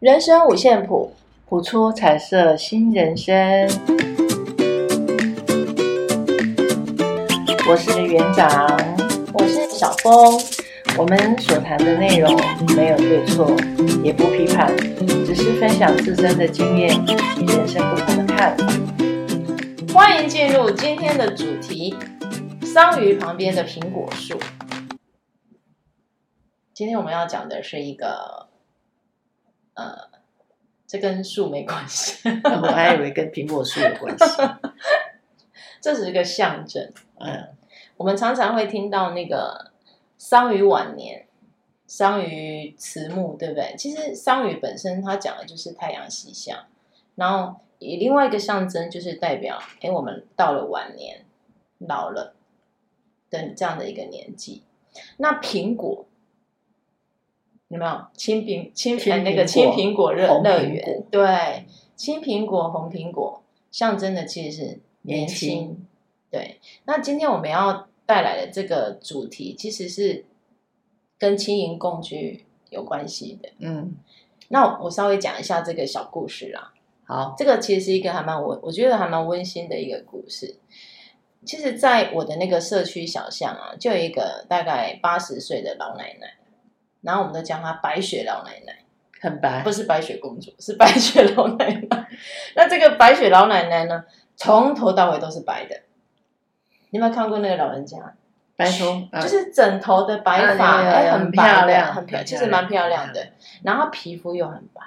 人生五线谱，谱出彩色新人生。我是园长，我是小峰。我们所谈的内容没有对错，也不批判，只是分享自身的经验与人生不同的看法。欢迎进入今天的主题：桑榆旁边的苹果树。今天我们要讲的是一个，呃，这跟树没关系，我还以为跟苹果树有关系。这是一个象征。嗯，我们常常会听到那个桑榆晚年、桑榆迟暮，对不对？其实桑榆本身它讲的就是太阳西下，然后以另外一个象征就是代表，哎，我们到了晚年、老了的这样的一个年纪。那苹果。有没有青苹青苹那个青苹果乐乐园？对，青苹果、红苹果象征的其实是年轻。对，那今天我们要带来的这个主题其实是跟轻盈共居有关系的。嗯，那我稍微讲一下这个小故事啦。好，这个其实是一个还蛮温，我觉得还蛮温馨的一个故事。其实，在我的那个社区小巷啊，就有一个大概八十岁的老奶奶。然后我们都叫她白雪老奶奶，很白，不是白雪公主，是白雪老奶奶。那这个白雪老奶奶呢，从头到尾都是白的。你有没有看过那个老人家？白头，就是整头的白发，哎，很漂亮，很漂亮，其实蛮漂亮的。然后皮肤又很白，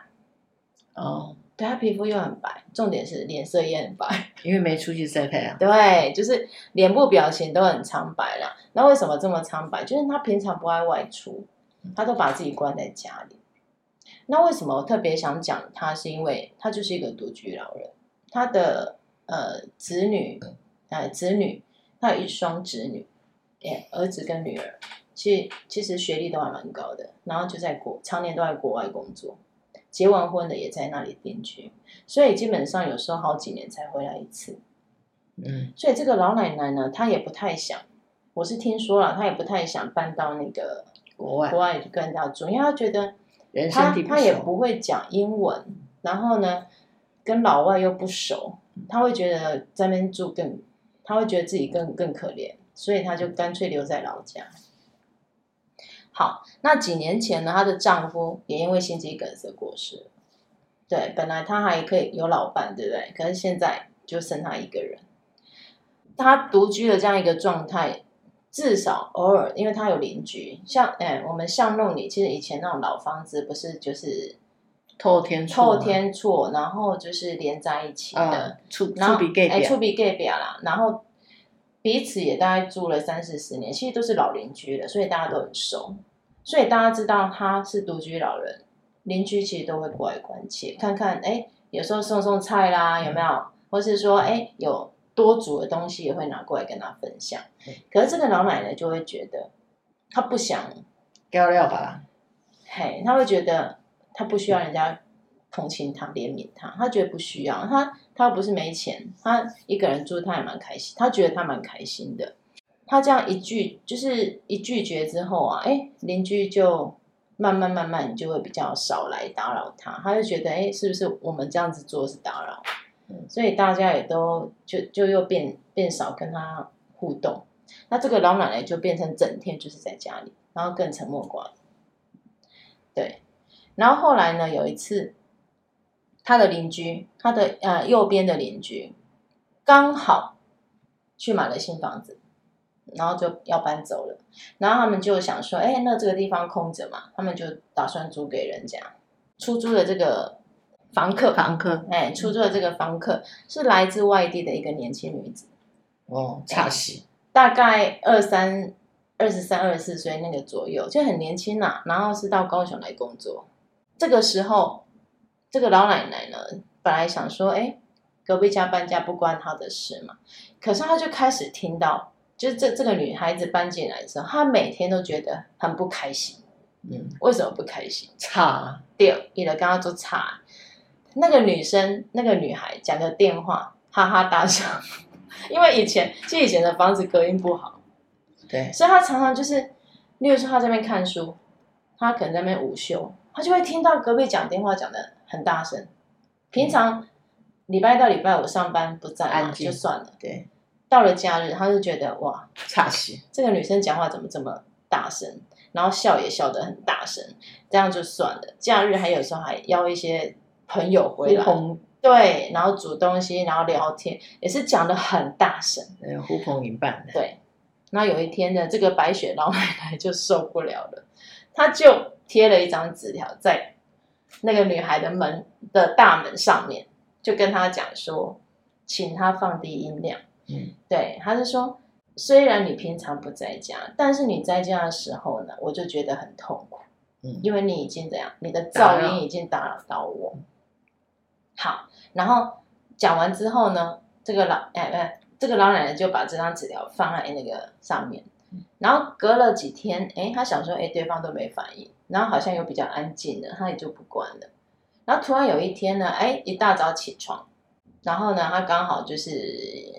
哦，对，她皮肤又很白，重点是脸色也很白，因为没出去晒太阳。对，就是脸部表情都很苍白了。那为什么这么苍白？就是她平常不爱外出。他都把自己关在家里，那为什么我特别想讲他？是因为他就是一个独居老人，他的呃子女，呃子女，他有一双子女，哎，儿子跟女儿，其实其实学历都还蛮高的，然后就在国常年都在国外工作，结完婚的也在那里定居，所以基本上有时候好几年才回来一次，嗯，所以这个老奶奶呢，她也不太想，我是听说了，她也不太想搬到那个。国外，国外就跟人家住，因为他觉得他他也不会讲英文，然后呢，跟老外又不熟，他会觉得在那边住更，他会觉得自己更更可怜，所以他就干脆留在老家。好，那几年前呢，她的丈夫也因为心肌梗塞过世。对，本来她还可以有老伴，对不对？可是现在就剩她一个人，她独居的这样一个状态。至少偶尔，因为他有邻居，像哎，我们巷弄里其实以前那种老房子不是就是透天透天厝，然后就是连在一起的，厝厝比隔壁，厝比隔壁啦，然后彼此也大概住了三四十年，其实都是老邻居了，所以大家都很熟，所以大家知道他是独居老人，邻居其实都会过来关切，看看哎，有时候送送菜啦，有没有，或是说哎有。多煮的东西也会拿过来跟他分享，可是这个老奶奶就会觉得，她不想，料料吧，嘿，她会觉得她不需要人家同情她、怜悯她，她觉得不需要，她她又不是没钱，她一个人住，她也蛮开心，她觉得她蛮开心的。她这样一拒，就是一拒绝之后啊，哎，邻居就慢慢慢慢就会比较少来打扰她，她就觉得，哎，是不是我们这样子做是打扰？所以大家也都就就又变变少跟他互动，那这个老奶奶就变成整天就是在家里，然后更沉默寡言。对，然后后来呢，有一次，他的邻居，他的呃右边的邻居，刚好去买了新房子，然后就要搬走了，然后他们就想说，哎，那这个地方空着嘛，他们就打算租给人家，出租的这个。房客，房客，哎，出租的这个房客是来自外地的一个年轻女子，哦，差戏，大概二三、二十三、二十四岁那个左右，就很年轻呐、啊。然后是到高雄来工作。这个时候，这个老奶奶呢，本来想说，哎，隔壁家搬家不关她的事嘛。可是她就开始听到，就是这这个女孩子搬进来的时候，她每天都觉得很不开心。嗯，为什么不开心？差，对，你的刚刚做差。那个女生，那个女孩讲的电话，哈哈大笑，因为以前，其实以前的房子隔音不好，对，所以她常常就是，例如说她在那边看书，她可能在那边午休，她就会听到隔壁讲电话讲的很大声。平常礼拜到礼拜五上班不在嘛，就算了。对，到了假日，他就觉得哇，差气，这个女生讲话怎么这么大声？然后笑也笑得很大声，这样就算了。假日还有时候还邀一些朋友回来，对，然后煮东西，然后聊天，也是讲的很大声，呼朋引伴的。对，那有一天呢，这个白雪老奶奶就受不了了，她就贴了一张纸条在那个女孩的门的大门上面，就跟她讲说，请她放低音量。嗯，对，她是说。虽然你平常不在家，但是你在家的时候呢，我就觉得很痛苦，嗯，因为你已经怎样，你的噪音已经打扰到我。好，然后讲完之后呢，这个老哎哎，这个老奶奶就把这张纸条放在那个上面，然后隔了几天，哎，她想说，哎，对方都没反应，然后好像又比较安静了，她也就不管了。然后突然有一天呢，哎，一大早起床，然后呢，她刚好就是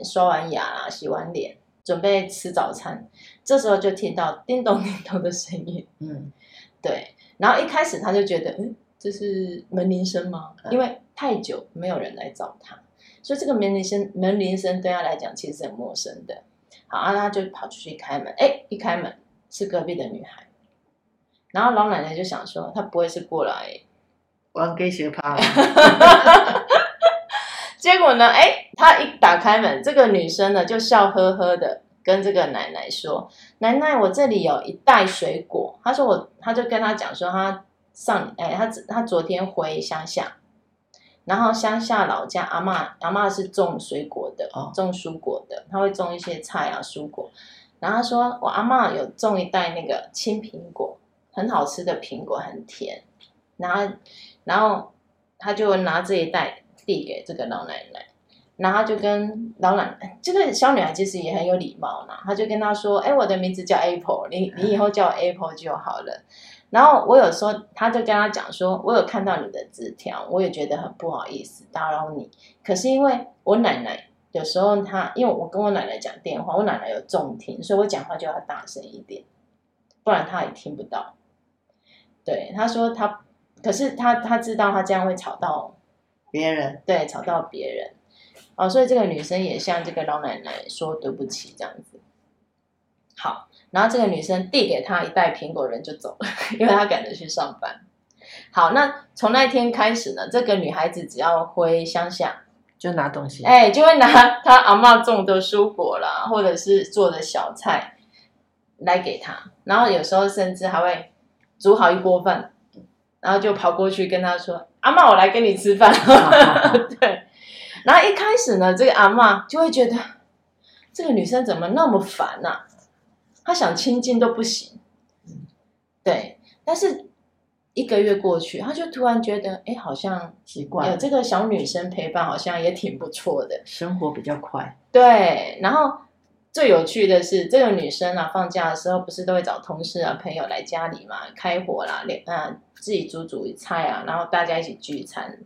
刷完牙啦，洗完脸。准备吃早餐，这时候就听到叮咚叮咚的声音。嗯，对。然后一开始他就觉得，嗯，这是门铃声吗？因为太久没有人来找他，所以这个门铃声门铃声对他来讲其实是很陌生的。好，啊，他就跑出去开门。哎，一开门是隔壁的女孩。然后老奶奶就想说，她不会是过来玩给学趴。结果呢？哎，她一打开门，这个女生呢就笑呵呵的跟这个奶奶说：“奶奶，我这里有一袋水果。”她说：“我，她就跟她讲说，她上，哎，她她昨天回乡下，然后乡下老家阿嬷阿嬷是种水果的，种蔬果的，他会种一些菜啊蔬果。然后他说，我阿嬷有种一袋那个青苹果，很好吃的苹果，很甜。然后，然后他就拿这一袋。”递给这个老奶奶，然后就跟老奶奶，这个小女孩其实也很有礼貌呢。她就跟她说：“哎，我的名字叫 Apple，你你以后叫我 Apple 就好了。”然后我有说，他就跟他讲说：“我有看到你的字条，我也觉得很不好意思打扰你。可是因为我奶奶有时候她，因为我跟我奶奶讲电话，我奶奶有重听，所以我讲话就要大声一点，不然她也听不到。”对，他说他，可是他他知道他这样会吵到。别人对，吵到别人，哦，所以这个女生也向这个老奶奶说对不起，这样子。好，然后这个女生递给他一袋苹果，人就走了，因为她赶着去上班。好，那从那天开始呢，这个女孩子只要回乡下，就拿东西，哎，就会拿她阿嬷种的蔬果啦，或者是做的小菜来给她，然后有时候甚至还会煮好一锅饭，然后就跑过去跟她说。阿嬷，我来跟你吃饭。对，然后一开始呢，这个阿嬷就会觉得这个女生怎么那么烦呐、啊？她想亲近都不行。对，但是一个月过去，他就突然觉得，哎，好像习惯有这个小女生陪伴，好像也挺不错的。生活比较快。对，然后最有趣的是，这个女生啊，放假的时候不是都会找同事啊、朋友来家里嘛，开火啦，连啊。自己煮煮菜啊，然后大家一起聚餐。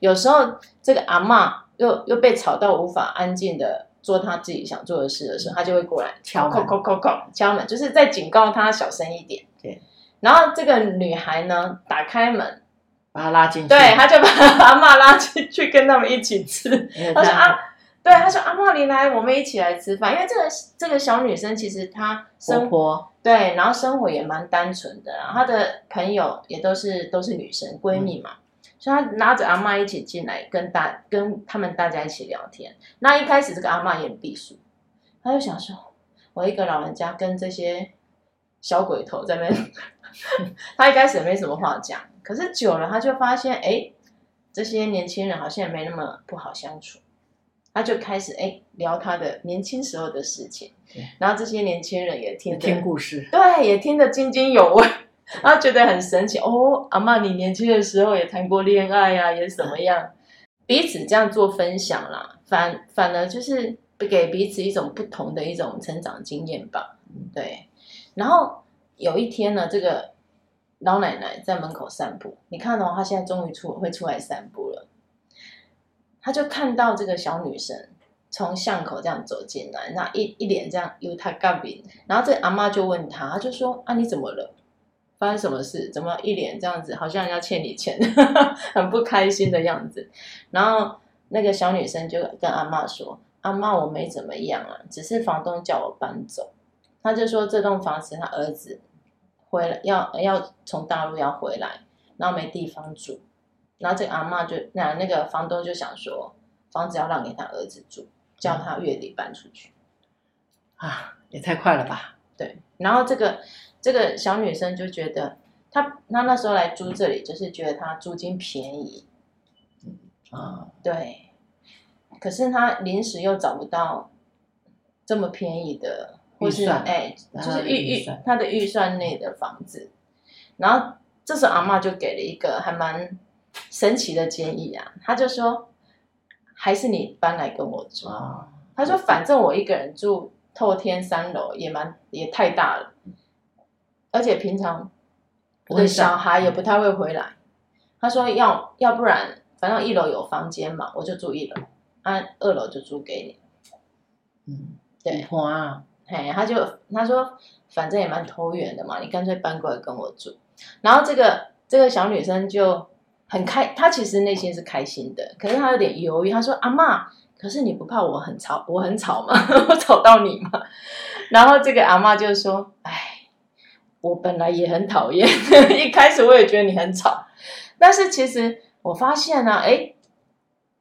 有时候这个阿嬷又又被吵到无法安静的做他自己想做的事的时候，他就会过来敲门，敲敲敲敲门，就是在警告他小声一点。对。然后这个女孩呢，打开门，把他拉进去。对，他就把阿妈拉进去跟他们一起吃。他说啊。对，他说：“阿妈，你来，我们一起来吃饭。因为这个这个小女生其实她生活对，然后生活也蛮单纯的，然后她的朋友也都是都是女生闺蜜嘛，嗯、所以他拉着阿嬷一起进来跟大跟他们大家一起聊天。那一开始这个阿嬷也很避暑，他就想说，我一个老人家跟这些小鬼头在那边，她一开始也没什么话讲，可是久了，他就发现，哎，这些年轻人好像也没那么不好相处。”他就开始哎聊他的年轻时候的事情，对。然后这些年轻人也听听故事，对，也听得津津有味，然后觉得很神奇哦。阿嬷，你年轻的时候也谈过恋爱呀、啊，也怎么样？彼此这样做分享啦，反反而就是给彼此一种不同的一种成长经验吧。对。然后有一天呢，这个老奶奶在门口散步，你看哦，她现在终于出会出来散步了。他就看到这个小女生从巷口这样走进来，那一一脸这样，由他干饼，然后这阿妈就问他，他就说啊，你怎么了？发发生什么事？怎么一脸这样子，好像要欠你钱，很不开心的样子。然后那个小女生就跟阿妈说：“阿妈，我没怎么样啊，只是房东叫我搬走。”他就说这栋房子他儿子回来要要从大陆要回来，然后没地方住。然后这个阿妈就那那个房东就想说，房子要让给他儿子住，叫他月底搬出去。啊，也太快了吧？对。然后这个。这个小女生就觉得，她她那时候来租这里，就是觉得她租金便宜，啊，对。可是她临时又找不到这么便宜的，或是哎，就是预预她的预算内的房子。然后这时候阿妈就给了一个还蛮神奇的建议啊，她就说，还是你搬来跟我住。她说，反正我一个人住透天三楼也蛮也太大了。而且平常我的小孩也不太会回来。他说要要不然，反正一楼有房间嘛，我就住一楼，按、啊、二楼就租给你。嗯，对。哇，嘿，他就他说反正也蛮投缘的嘛，你干脆搬过来跟我住。然后这个这个小女生就很开，她其实内心是开心的，可是她有点犹豫。她说阿妈，可是你不怕我很吵，我很吵吗？我吵到你吗？然后这个阿妈就说，哎。我本来也很讨厌，一开始我也觉得你很吵，但是其实我发现呢、啊，哎，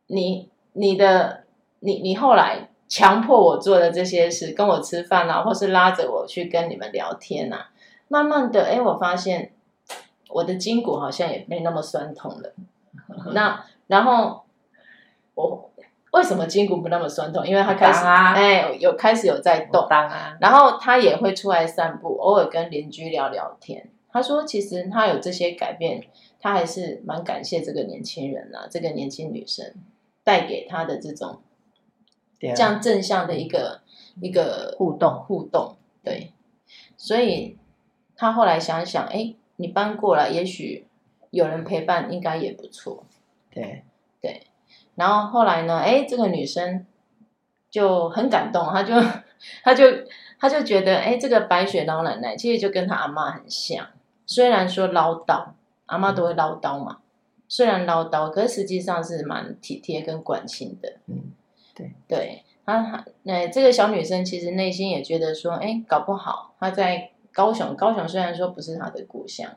你你的你你后来强迫我做的这些事，跟我吃饭啊，或是拉着我去跟你们聊天啊，慢慢的，哎，我发现我的筋骨好像也没那么酸痛了。那然后我。为什么筋骨不那么酸痛？因为他开始哎、啊欸，有开始有在动，啊、然后他也会出来散步，偶尔跟邻居聊聊天。他说，其实他有这些改变，他还是蛮感谢这个年轻人啊，这个年轻女生带给他的这种这样正向的一个一个互动互动。对，所以他后来想想，哎，你搬过来，也许有人陪伴，应该也不错。对对。然后后来呢？哎，这个女生就很感动，她就，她就，她就觉得，哎，这个白雪老奶奶其实就跟她阿妈很像，虽然说唠叨，阿妈都会唠叨嘛，虽然唠叨，可是实际上是蛮体贴跟关心的。嗯，对，对，她，那这个小女生其实内心也觉得说，哎，搞不好她在高雄，高雄虽然说不是她的故乡。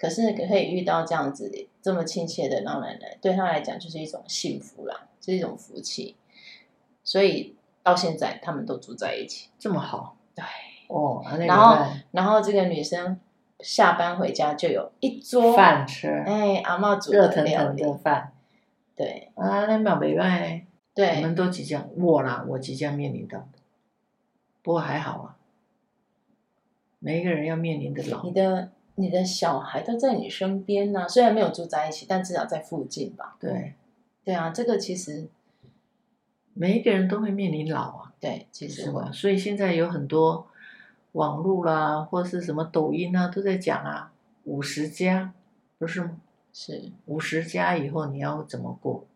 可是可以遇到这样子这么亲切的老奶奶，对她来讲就是一种幸福啦，是一种福气。所以到现在他们都住在一起，这么好。对哦，然后然后这个女生下班回家就有一桌饭吃，哎，阿妈煮的热腾腾的饭。对啊，那蛮美味。对，我们都即将我啦，我即将面临到，不过还好啊，每一个人要面临的老。你的。你的小孩都在你身边呢、啊，虽然没有住在一起，但至少在附近吧。对，对啊，这个其实每一个人都会面临老啊。对，其实？所以现在有很多网络啦，或是什么抖音啊，都在讲啊，五十加，不是吗？是五十加以后你要怎么过？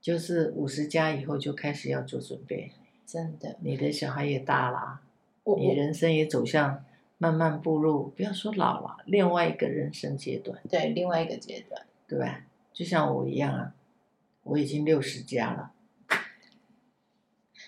就是五十加以后就开始要做准备。真的，你的小孩也大了，你人生也走向。慢慢步入，不要说老了，另外一个人生阶段。对，另外一个阶段，对吧？就像我一样啊，我已经六十加了。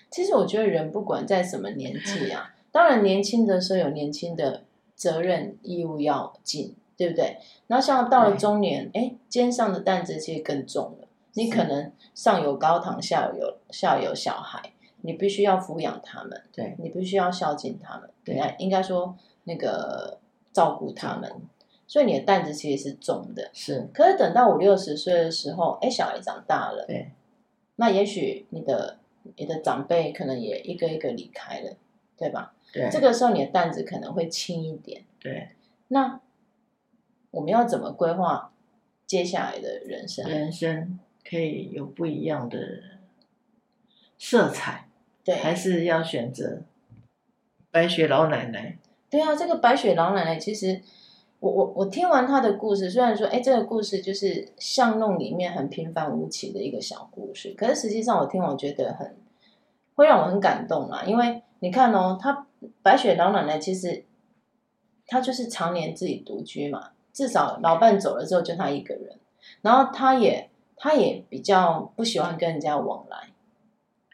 其实我觉得人不管在什么年纪啊，当然年轻的时候有年轻的责任义务要尽，对不对？然后像到了中年，哎，肩上的担子其实更重了。你可能上有高堂，下有下有小孩，你必须要抚养他们，对，你必须要孝敬他们，对，应该说。那个照顾他们，所以你的担子其实是重的。是，可是等到五六十岁的时候，哎，小孩长大了，对，那也许你的你的长辈可能也一个一个离开了，对吧？对，这个时候你的担子可能会轻一点。对，那我们要怎么规划接下来的人生？人生可以有不一样的色彩，对，还是要选择白雪老奶奶。对啊，这个白雪老奶奶其实，我我我听完她的故事，虽然说，哎，这个故事就是巷弄里面很平凡无奇的一个小故事，可是实际上我听我觉得很会让我很感动啊，因为你看哦，她白雪老奶奶其实她就是常年自己独居嘛，至少老伴走了之后就她一个人，然后她也她也比较不喜欢跟人家往来，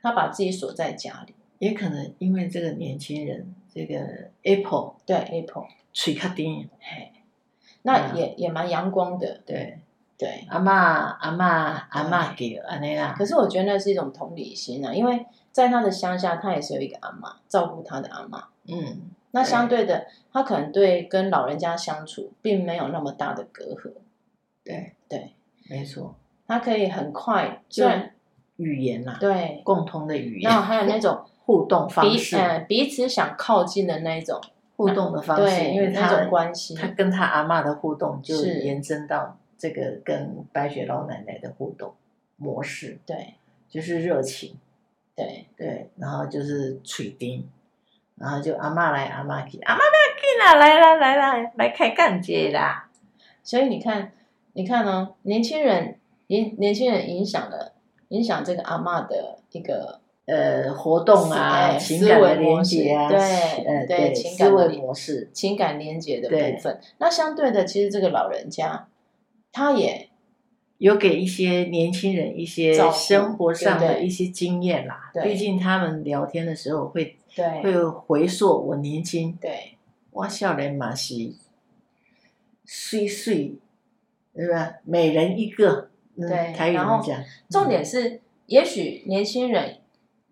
她把自己锁在家里。也可能因为这个年轻人，这个 Apple 对 Apple 水卡丁，嘿，那也、嗯、也蛮阳光的，对。对。阿妈阿妈阿妈给安尼啦。可是我觉得那是一种同理心啊，因为在他的乡下，他也是有一个阿妈照顾他的阿妈。嗯，那相对的，他可能对跟老人家相处并没有那么大的隔阂。对。对，没错，他可以很快就。语言呐、啊，对，共通的语言，然后还有那种互动方式，彼、此想靠近的那种互动的方式，对，因为他那种关系，他跟他阿嬷的互动就延伸到这个跟白雪老奶奶的互动模式，对，就是热情，对。对，然后就是嘴丁，然后就阿嬷来阿嬷去，阿嬷不要紧啦，来啦来啦，来开干节啦，所以你看，你看哦，年轻人年年轻人影响了。影响这个阿嬷的一个呃活动啊，情感的连接啊，对，呃对，对情感的模式，情感连接的部分。那相对的，其实这个老人家，他也有给一些年轻人一些生活上的一些经验啦。毕竟他们聊天的时候会对会回溯我年轻，对，我少年马西岁岁，对吧？每人一个。对，然后重点是，也许年轻人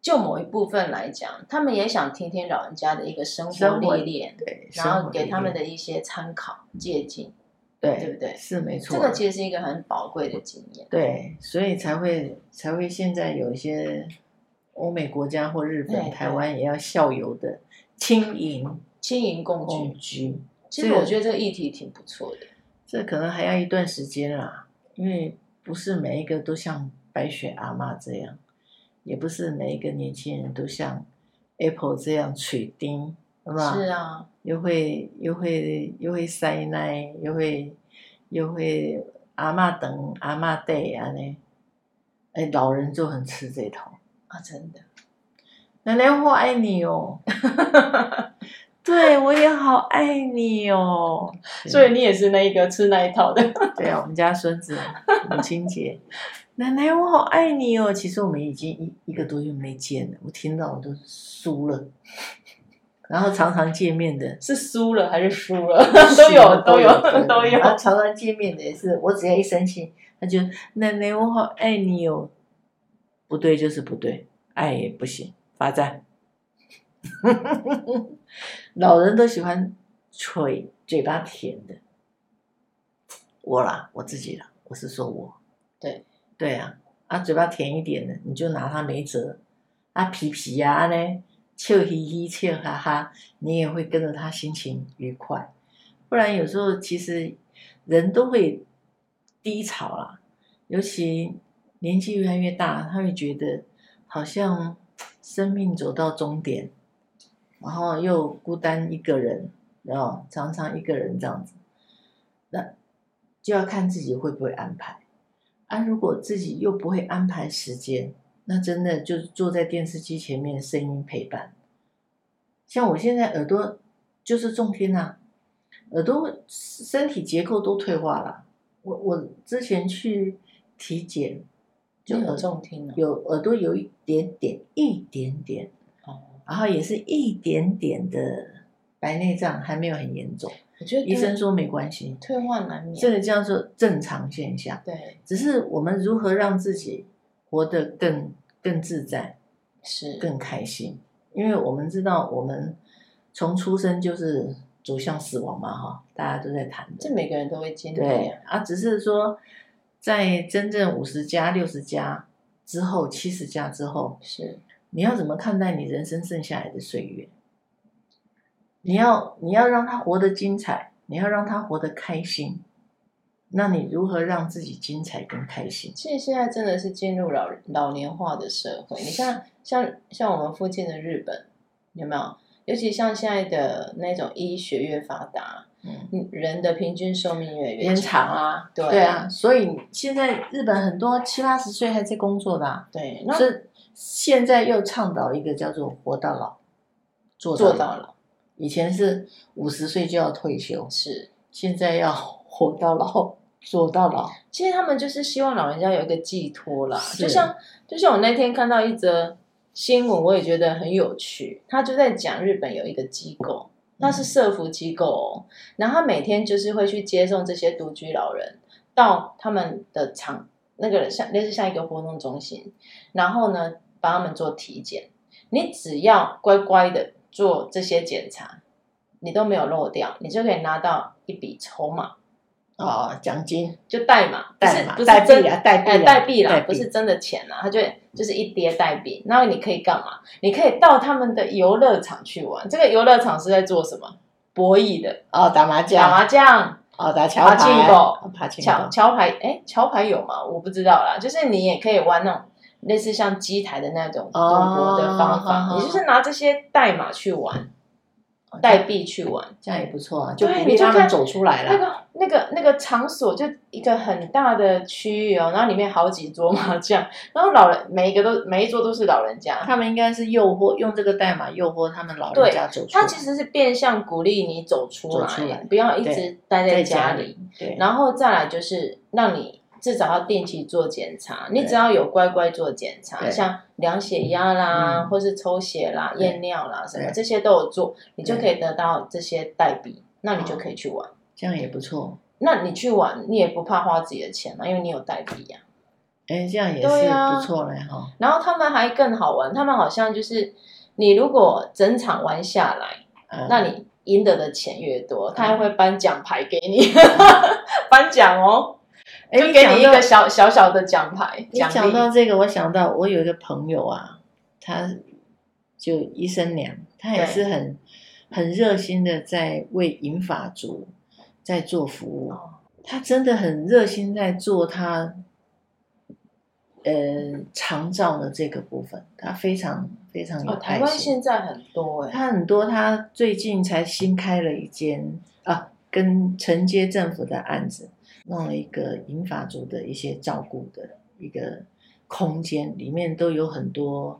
就某一部分来讲，他们也想听听老人家的一个生活历练，对，然后给他们的一些参考借鉴，对，对不对？是没错，这个其实是一个很宝贵的经验。对，所以才会才会现在有一些欧美国家或日本、台湾也要校友的轻盈轻盈共居。其实我觉得这个议题挺不错的，这可能还要一段时间啦，因为。不是每一个都像白雪阿妈这样，也不是每一个年轻人都像 Apple 这样取丁，是吧？是啊，又会又会又会塞奶，又会又会阿妈等阿妈带啊呢，哎，老人就很吃这套啊，真的，奶奶我爱你哦。对，我也好爱你哦，所以你也是那一个吃那一套的。对啊，我们家孙子母亲节，奶奶我好爱你哦。其实我们已经一一个多月没见了，我听到我都输了。然后常常见面的是输了还是输了？都有都有都有。常常见面的也是，我只要一生气，他就奶奶我好爱你哦。不对就是不对，爱也不行，罚站。老人都喜欢嘴嘴巴甜的，我啦，我自己啦，我是说我，对对啊，啊嘴巴甜一点的，你就拿他没辙，啊皮皮呀呢，笑嘻嘻笑哈哈，你也会跟着他心情愉快，不然有时候其实人都会低潮啦，尤其年纪越来越大，他会觉得好像生命走到终点。然后又孤单一个人，然后常常一个人这样子，那就要看自己会不会安排。啊，如果自己又不会安排时间，那真的就坐在电视机前面，声音陪伴。像我现在耳朵就是重听啊，耳朵身体结构都退化了。我我之前去体检，就有重听了，有耳朵有一点点，一点点。哦然后也是一点点的白内障，还没有很严重。我觉得医生说没关系，退化难免，这个叫做正常现象。对，只是我们如何让自己活得更更自在，是更开心。因为我们知道，我们从出生就是走向死亡嘛，哈，大家都在谈的，这每个人都会经历。对啊，只是说在真正五十加、六十加之后、七十加之后是。你要怎么看待你人生剩下来的岁月？你要你要让他活得精彩，你要让他活得开心。那你如何让自己精彩跟开心？其实现在真的是进入老老年化的社会。你像像像我们附近的日本，有没有？尤其像现在的那种医学越发达，嗯，人的平均寿命越延长啊。对对啊，所以现在日本很多七八十岁还在工作的啊。对，那现在又倡导一个叫做“活到老，做做到老”，以前是五十岁就要退休，是现在要活到老，做到老。其实他们就是希望老人家有一个寄托啦，就像就像我那天看到一则新闻，我也觉得很有趣。他就在讲日本有一个机构，那是社福机构哦，然后他每天就是会去接送这些独居老人到他们的场，那个像类似像一个活动中心，然后呢帮他们做体检。你只要乖乖的做这些检查，你都没有漏掉，你就可以拿到一笔筹码。哦，奖金就代码，代码，不是代币啊，代币，哎，代币啦，不是真的钱啦，它就就是一叠代币。然后你可以干嘛？你可以到他们的游乐场去玩。这个游乐场是在做什么？博弈的哦，打麻将，打麻将，哦，打桥牌，桥桥牌，哎，桥牌有吗？我不知道啦。就是你也可以玩那种类似像机台的那种赌博的方法，你就是拿这些代码去玩。代币去玩，这样也不错啊，就鼓励他们走出来了。那个、那个、那个场所就一个很大的区域哦，然后里面好几桌麻将，然后老人每一个都每一桌都是老人家，他们应该是诱惑用这个代码诱惑他们老人家走出来。他其实是变相鼓励你走出来，出来不要一直待在家里。家里对，然后再来就是让你。至少要定期做检查，你只要有乖乖做检查，像量血压啦，嗯、或是抽血啦、验尿啦什么，这些都有做，你就可以得到这些代币，那你就可以去玩，这样也不错。那你去玩，你也不怕花自己的钱嘛，因为你有代币呀。哎，这样也是不错嘞哈。然后他们还更好玩，他们好像就是你如果整场玩下来，嗯、那你赢得的钱越多，他还会颁奖牌给你，颁奖哦。就给你一个小小小的奖牌。你讲到这个，我想到我有一个朋友啊，他就医生娘，他也是很很热心的在为银发族在做服务。他真的很热心在做他呃长照的这个部分，他非常非常有爱心。台湾现在很多哎，他很多，他最近才新开了一间啊，跟承接政府的案子。弄了一个银发族的一些照顾的一个空间，里面都有很多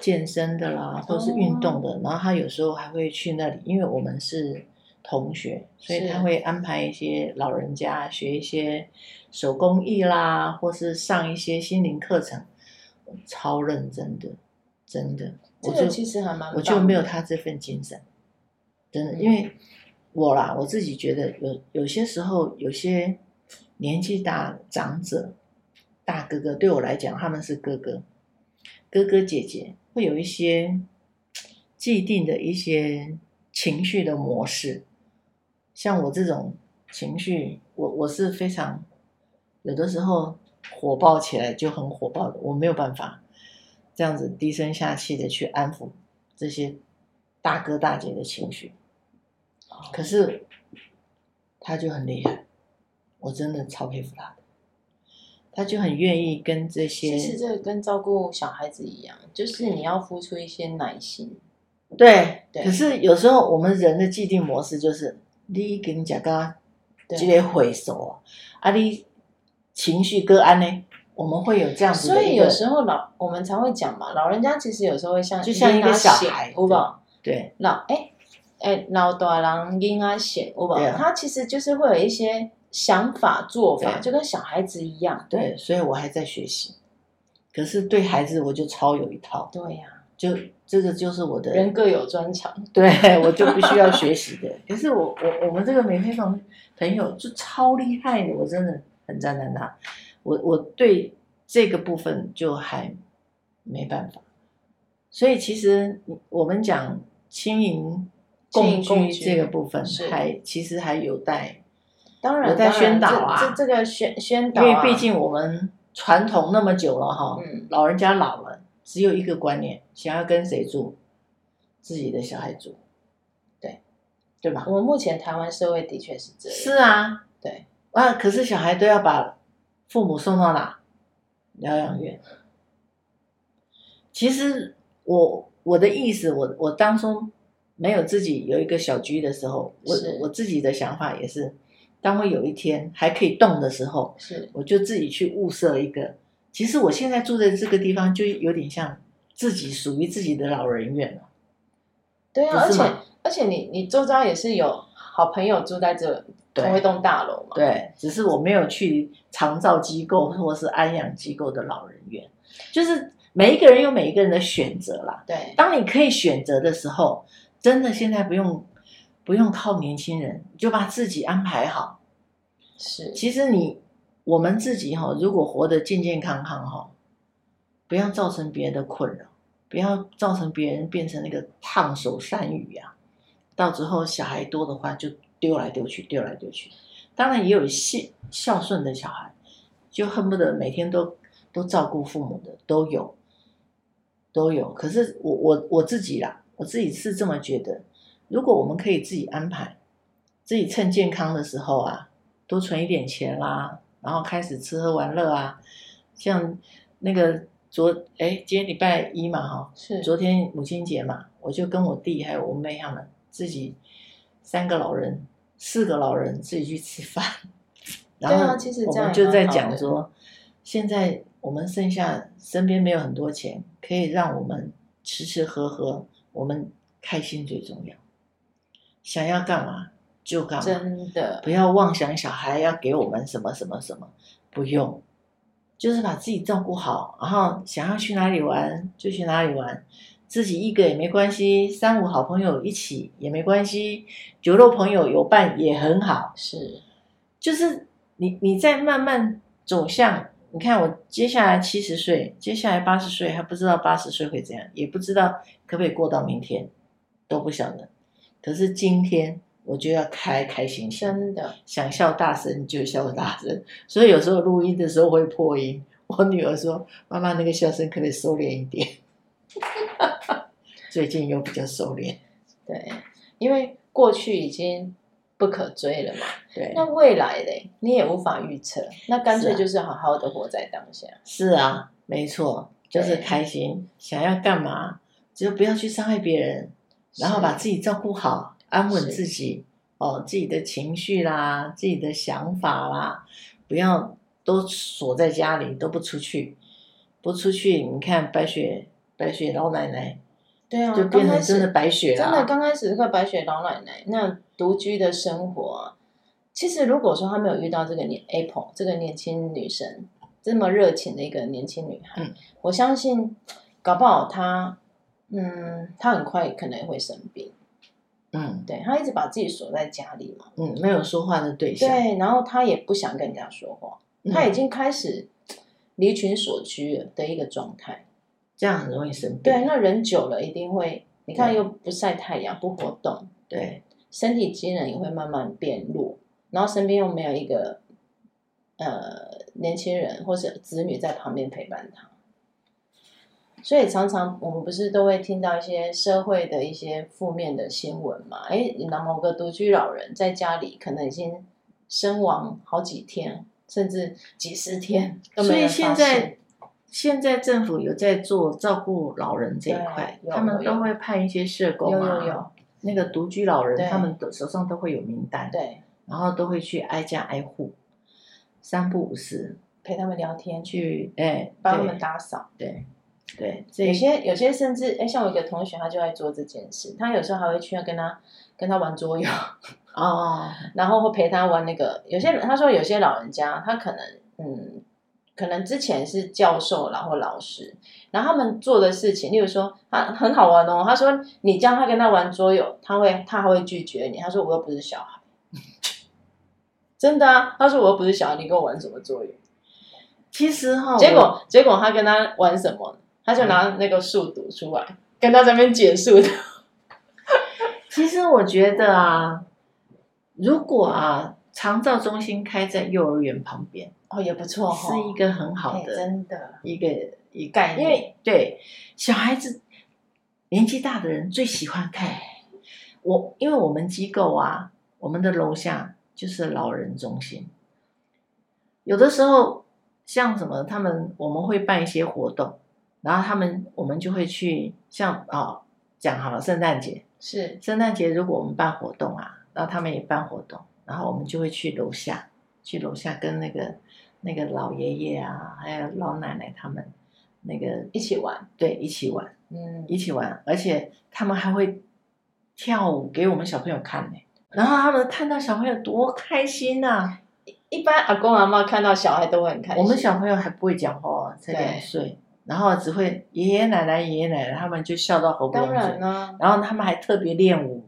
健身的啦，或是运动的。然后他有时候还会去那里，因为我们是同学，所以他会安排一些老人家学一些手工艺啦，或是上一些心灵课程，超认真的，真的。这个其实还蛮，我就没有他这份精神，真的，因为我啦，我自己觉得有有些时候有些。年纪大长者，大哥哥对我来讲，他们是哥哥，哥哥姐姐会有一些既定的一些情绪的模式。像我这种情绪，我我是非常有的时候火爆起来就很火爆的，我没有办法这样子低声下气的去安抚这些大哥大姐的情绪。可是他就很厉害。我真的超佩服他的，他就很愿意跟这些。其实这个跟照顾小孩子一样，就是你要付出一些耐心。对，对。可是有时候我们人的既定模式就是，你跟你讲个，这个回首啊，啊，你情绪个安呢，我们会有这样子的。所以有时候老我们才会讲嘛，老人家其实有时候会像就像一个小孩，有吧？对，老哎哎老大人婴儿险，有吧？他其实就是会有一些。想法做法就跟小孩子一样，对，所以我还在学习。可是对孩子我就超有一套，对呀、啊，就这个就是我的人各有专长，对我就必须要学习的。可是我我我们这个美飞朋朋友就超厉害的，我真的很赞叹他。我我对这个部分就还没办法。所以其实我们讲轻盈共居这个部分，还其实还有待。当然，我在宣导啊，这这，这个宣宣导、啊，因为毕竟我们传统那么久了哈，嗯，老人家老了，只有一个观念，想要跟谁住，自己的小孩住，对，对吧？我们目前台湾社会的确是这样，是啊，对啊，可是小孩都要把父母送到哪？疗养院。其实我我的意思，我我当初没有自己有一个小居的时候，我我自己的想法也是。当我有一天还可以动的时候，是我就自己去物色一个。其实我现在住在这个地方，就有点像自己属于自己的老人院了。对啊，而且而且你你周遭也是有好朋友住在这同一栋大楼嘛？对，只是我没有去长照机构或是安养机构的老人院，就是每一个人有每一个人的选择啦。对，当你可以选择的时候，真的现在不用不用靠年轻人，就把自己安排好。是，其实你我们自己哈，如果活得健健康康哈，不要造成别人的困扰，不要造成别人变成那个烫手山芋啊。到之后小孩多的话，就丢来丢去，丢来丢去。当然也有孝孝顺的小孩，就恨不得每天都都照顾父母的都有，都有。可是我我我自己啦，我自己是这么觉得，如果我们可以自己安排，自己趁健康的时候啊。多存一点钱啦，然后开始吃喝玩乐啊，像那个昨哎，今天礼拜一嘛哈，是。昨天母亲节嘛，我就跟我弟还有我妹他们自己三个老人，四个老人自己去吃饭，然后我们就在讲说，现在我们剩下身边没有很多钱，可以让我们吃吃喝喝，我们开心最重要，想要干嘛？就干嘛，真的。不要妄想小孩要给我们什么什么什么，不用，就是把自己照顾好，然后想要去哪里玩就去哪里玩，自己一个也没关系，三五好朋友一起也没关系，酒肉朋友有伴也很好，是，就是你你在慢慢走向，你看我接下来七十岁，接下来八十岁还不知道八十岁会怎样，也不知道可不可以过到明天，都不晓得，可是今天。我就要开开心心，真的想笑大声就笑大声，所以有时候录音的时候会破音。我女儿说：“妈妈，那个笑声可不可以收敛一点？” 最近又比较收敛。对，因为过去已经不可追了嘛。对，那未来嘞，你也无法预测。那干脆就是好好的活在当下。是啊，没错，就是开心，想要干嘛，只有不要去伤害别人，然后把自己照顾好。安稳自己哦，自己的情绪啦，自己的想法啦，不要都锁在家里，都不出去，不出去。你看白雪，白雪老奶奶，对啊，就变成真的白雪了。真的，刚开始是个白雪老奶奶，那独居的生活啊，其实如果说她没有遇到这个年 Apple 这个年轻女生这么热情的一个年轻女孩，嗯、我相信搞不好她，嗯，她很快可能也会生病。嗯，对，他一直把自己锁在家里嘛，嗯，没有说话的对象，对，然后他也不想跟人家说话，嗯、他已经开始离群所居的一个状态，这样很容易生病。对，那人久了一定会，你看又不晒太阳，不活动，对，身体机能也会慢慢变弱，然后身边又没有一个呃年轻人或者子女在旁边陪伴他。所以常常我们不是都会听到一些社会的一些负面的新闻嘛？哎，那某个独居老人在家里可能已经身亡好几天，甚至几十天。所以现在现在政府有在做照顾老人这一块，他们都会派一些社工啊，有有有那个独居老人，他们的手上都会有名单，对，然后都会去挨家挨户，三不五时陪他们聊天，去哎帮他们打扫，对。对，有些有些甚至哎，像我一个同学，他就在做这件事。他有时候还会去要跟他跟他玩桌游 哦，然后会陪他玩那个。有些人他说有些老人家，他可能嗯，可能之前是教授然后老师，然后他们做的事情，例如说他很好玩哦。他说你叫他跟他玩桌游，他会他还会拒绝你。他说我又不是小孩，真的啊。他说我又不是小孩，你跟我玩什么桌游？其实哈，结果结果他跟他玩什么？他就拿那个数读出来，嗯、跟他在那边解数的。其实我觉得啊，如果啊，长照中心开在幼儿园旁边，哦，也不错，是一个很好的，真的，一个一个概念。因为对小孩子年纪大的人最喜欢看。我因为我们机构啊，我们的楼下就是老人中心，有的时候像什么，他们我们会办一些活动。然后他们，我们就会去像哦，讲好了，圣诞节是圣诞节，如果我们办活动啊，然后他们也办活动，然后我们就会去楼下，去楼下跟那个那个老爷爷啊，还有老奶奶他们那个一起玩，对，一起玩，嗯，一起玩，而且他们还会跳舞给我们小朋友看呢，然后他们看到小朋友多开心呐、啊！一般阿公阿妈看到小孩都会很开心。我们小朋友还不会讲话，才两岁，然后只会爷爷奶奶、爷爷奶奶他们就笑到喉咙。当然后他们还特别练舞，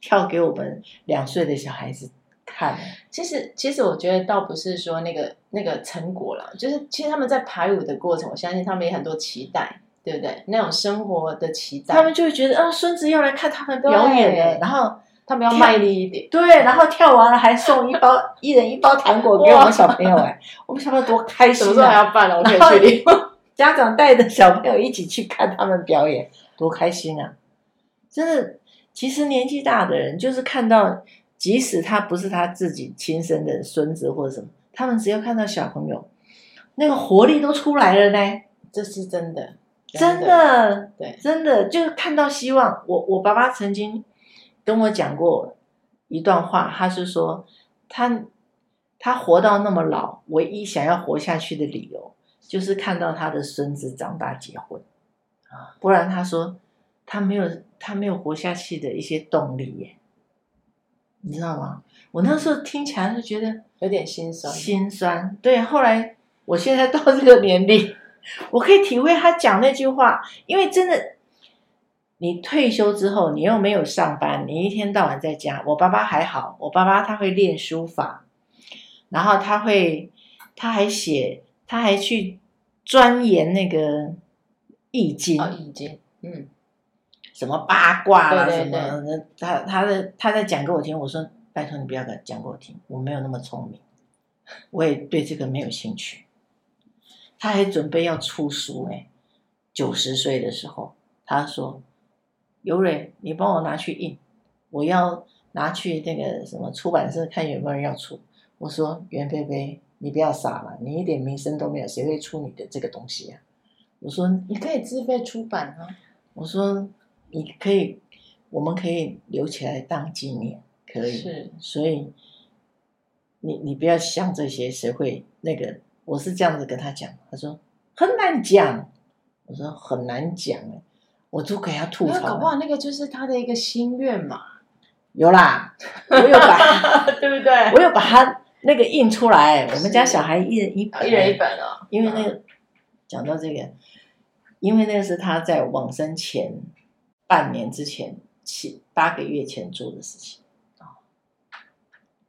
跳给我们两岁的小孩子看。其实，其实我觉得倒不是说那个那个成果啦，就是其实他们在排舞的过程，我相信他们也很多期待。对不对？那种生活的期待，他们就会觉得啊，孙子要来看他们表演的，然后他们要卖力一点。对，然后跳完了还送一包一人一包糖果给我们小朋友哎，我们小朋友多开心啊！什么时候还要办了？我可以去领。家长带着小朋友一起去看他们表演，多开心啊！真的，其实年纪大的人就是看到，即使他不是他自己亲生的孙子或者什么，他们只要看到小朋友，那个活力都出来了呢。这是真的。真的，真的，对，真的就是看到希望。我我爸爸曾经跟我讲过一段话，他是说他他活到那么老，唯一想要活下去的理由就是看到他的孙子长大结婚啊，不然他说他没有他没有活下去的一些动力耶，你知道吗？我那时候听起来就觉得有点心酸，心酸。对，后来我现在到这个年龄。我可以体会他讲那句话，因为真的，你退休之后，你又没有上班，你一天到晚在家。我爸爸还好，我爸爸他会练书法，然后他会，他还写，他还去钻研那个易经，哦、易经，嗯，什么八卦啦，对对对什么，他他的他在讲给我听。我说，拜托你不要讲给我听，我没有那么聪明，我也对这个没有兴趣。他还准备要出书哎，九十岁的时候，他说：“尤蕊，你帮我拿去印，我要拿去那个什么出版社看有没有人要出。”我说：“袁贝贝，你不要傻了，你一点名声都没有，谁会出你的这个东西呀？”我说：“你可以自费出版啊。”我说：“你可以，我们可以留起来当纪念，可以。”是，所以你你不要想这些，谁会那个？我是这样子跟他讲，他说很难讲，我说很难讲，我就给他吐槽。搞不好那个就是他的一个心愿嘛。有啦，我有把，对不对？我有把他那个印出来。我们家小孩一人一本，一人一本哦。因为那个讲到这个，因为那个是他在往生前半年之前七八个月前做的事情哦。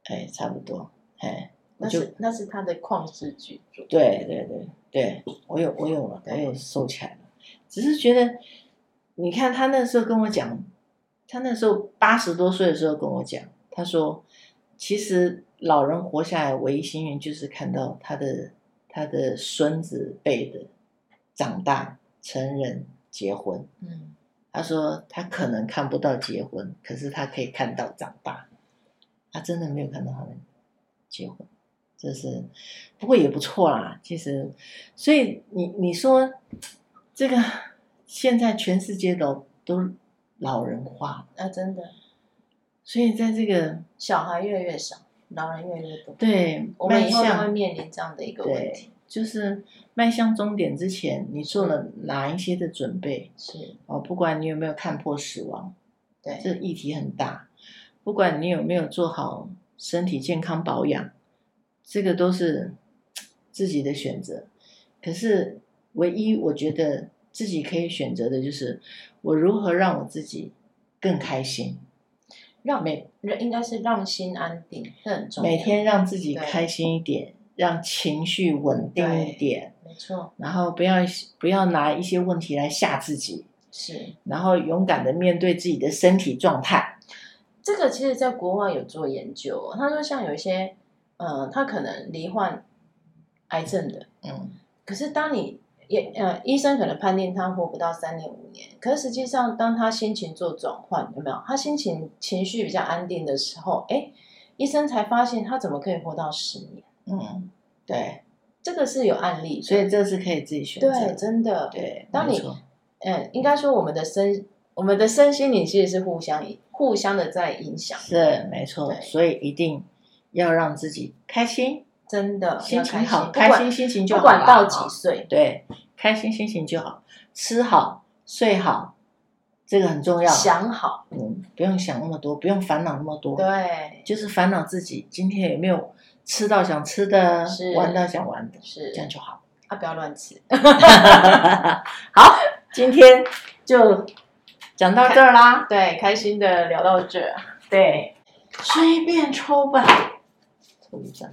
哎，差不多，哎。那是那是他的旷世巨作。对对对对，我有我有了，我有收起来了。只是觉得，你看他那时候跟我讲，他那时候八十多岁的时候跟我讲，他说，其实老人活下来唯一幸运就是看到他的他的孙子辈的长大成人结婚。嗯，他说他可能看不到结婚，可是他可以看到长大。他真的没有看到他们结婚。这是，不过也不错啦。其实，所以你你说这个 现在全世界都都老人化啊，真的。所以在这个小孩越来越少，老人越来越多。对，我们以后会面临这样的一个问题。就是迈向终点之前，你做了哪一些的准备？是哦，不管你有没有看破死亡，对，这议题很大。不管你有没有做好身体健康保养。这个都是自己的选择，可是唯一我觉得自己可以选择的就是我如何让我自己更开心，让每应该是让心安定，很重要。每天让自己开心一点，让情绪稳定一点，没错。然后不要不要拿一些问题来吓自己，是。然后勇敢的面对自己的身体状态。这个其实在国外有做研究，他说像有一些。呃，他可能罹患癌症的，嗯，可是当你也呃，医生可能判定他活不到三年五年，可是实际上当他心情做转换，有没有？他心情情绪比较安定的时候，哎，医生才发现他怎么可以活到十年？嗯，对，这个是有案例，所以这是可以自己选择，对，真的，对。当你嗯，应该说我们的身，我们的身心灵其实是互相互相的在影响，是没错，所以一定。要让自己开心，真的心情好，开心心情就好。不管到几岁，对，开心心情就好，吃好睡好，这个很重要。想好，嗯，不用想那么多，不用烦恼那么多。对，就是烦恼自己今天有没有吃到想吃的，是玩到想玩的，是这样就好。啊，不要乱吃。好，今天就讲到这儿啦。对，开心的聊到这儿。对，随便抽吧，抽一张。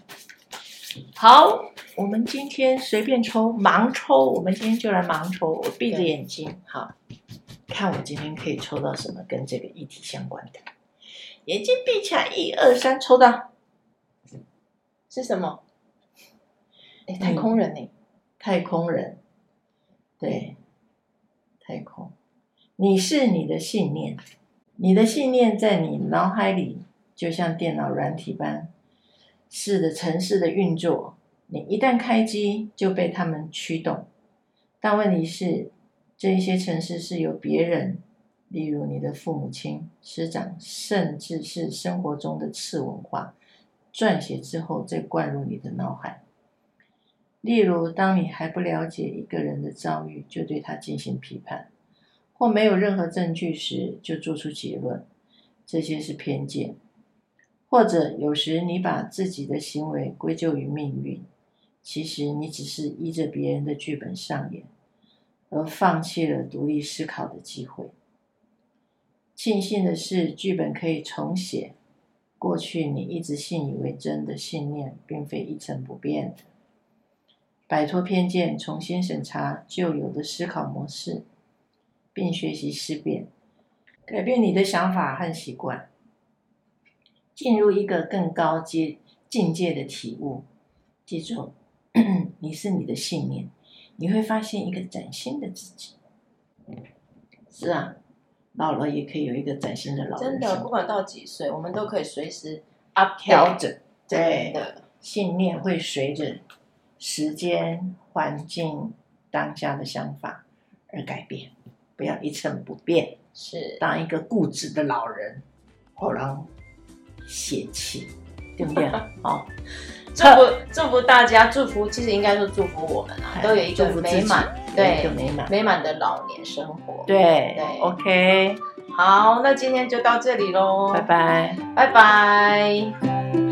好，我们今天随便抽，盲抽。我们今天就来盲抽，我闭着眼睛，好，看我今天可以抽到什么跟这个议题相关的。眼睛闭起来，一二三，抽到是什么？哎，太空人呢？太空人，对，太空，你是你的信念，你的信念在你脑海里，就像电脑软体般，是的城市的运作。你一旦开机，就被他们驱动。但问题是，这一些城市是由别人，例如你的父母亲、师长，甚至是生活中的次文化，撰写之后再灌入你的脑海。例如，当你还不了解一个人的遭遇，就对他进行批判，或没有任何证据时就做出结论，这些是偏见。或者有时你把自己的行为归咎于命运，其实你只是依着别人的剧本上演，而放弃了独立思考的机会。庆幸的是，剧本可以重写，过去你一直信以为真的信念，并非一成不变的。摆脱偏见，重新审查旧有的思考模式，并学习思辨，改变你的想法和习惯，进入一个更高阶境界的体悟。记住，你是你的信念，你会发现一个崭新的自己。是啊，老了也可以有一个崭新的老人。真的，不管到几岁，我们都可以随时 up 调整。对的，信念会随着。时间、环境、当下的想法而改变，不要一成不变。是当一个固执的老人，好让泄气，对不对？好，祝福祝福大家，祝福其实应该说祝福我们啊，都有一个美满，对，一个美满美满的老年生活。对对，OK，好，那今天就到这里喽，拜拜，拜拜。